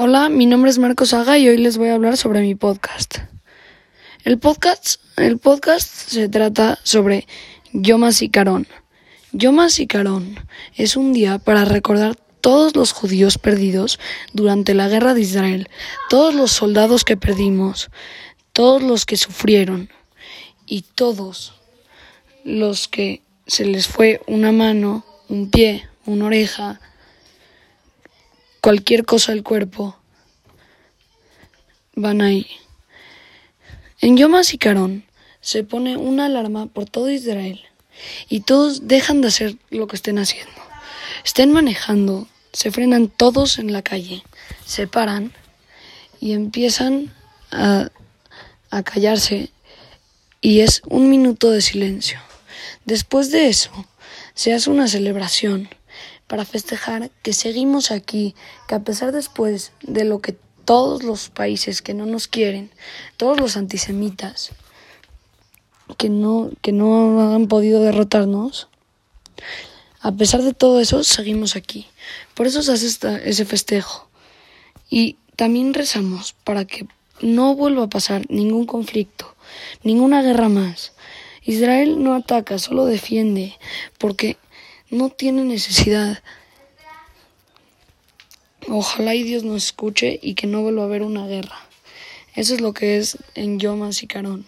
Hola, mi nombre es Marcos Saga y hoy les voy a hablar sobre mi podcast. El podcast, el podcast se trata sobre Yom HaZikaron. Yom HaZikaron es un día para recordar todos los judíos perdidos durante la guerra de Israel, todos los soldados que perdimos, todos los que sufrieron y todos los que se les fue una mano, un pie, una oreja, cualquier cosa del cuerpo van ahí. En Yom HaZikaron se pone una alarma por todo Israel y todos dejan de hacer lo que estén haciendo. Estén manejando, se frenan todos en la calle, se paran y empiezan a, a callarse y es un minuto de silencio. Después de eso, se hace una celebración para festejar que seguimos aquí, que a pesar después de lo que todos los países que no nos quieren, todos los antisemitas que no, que no han podido derrotarnos, a pesar de todo eso, seguimos aquí. Por eso se hace ese festejo. Y también rezamos para que no vuelva a pasar ningún conflicto, ninguna guerra más. Israel no ataca, solo defiende, porque no tiene necesidad. Ojalá y Dios nos escuche y que no vuelva a haber una guerra. Eso es lo que es en Yom HaZikaron.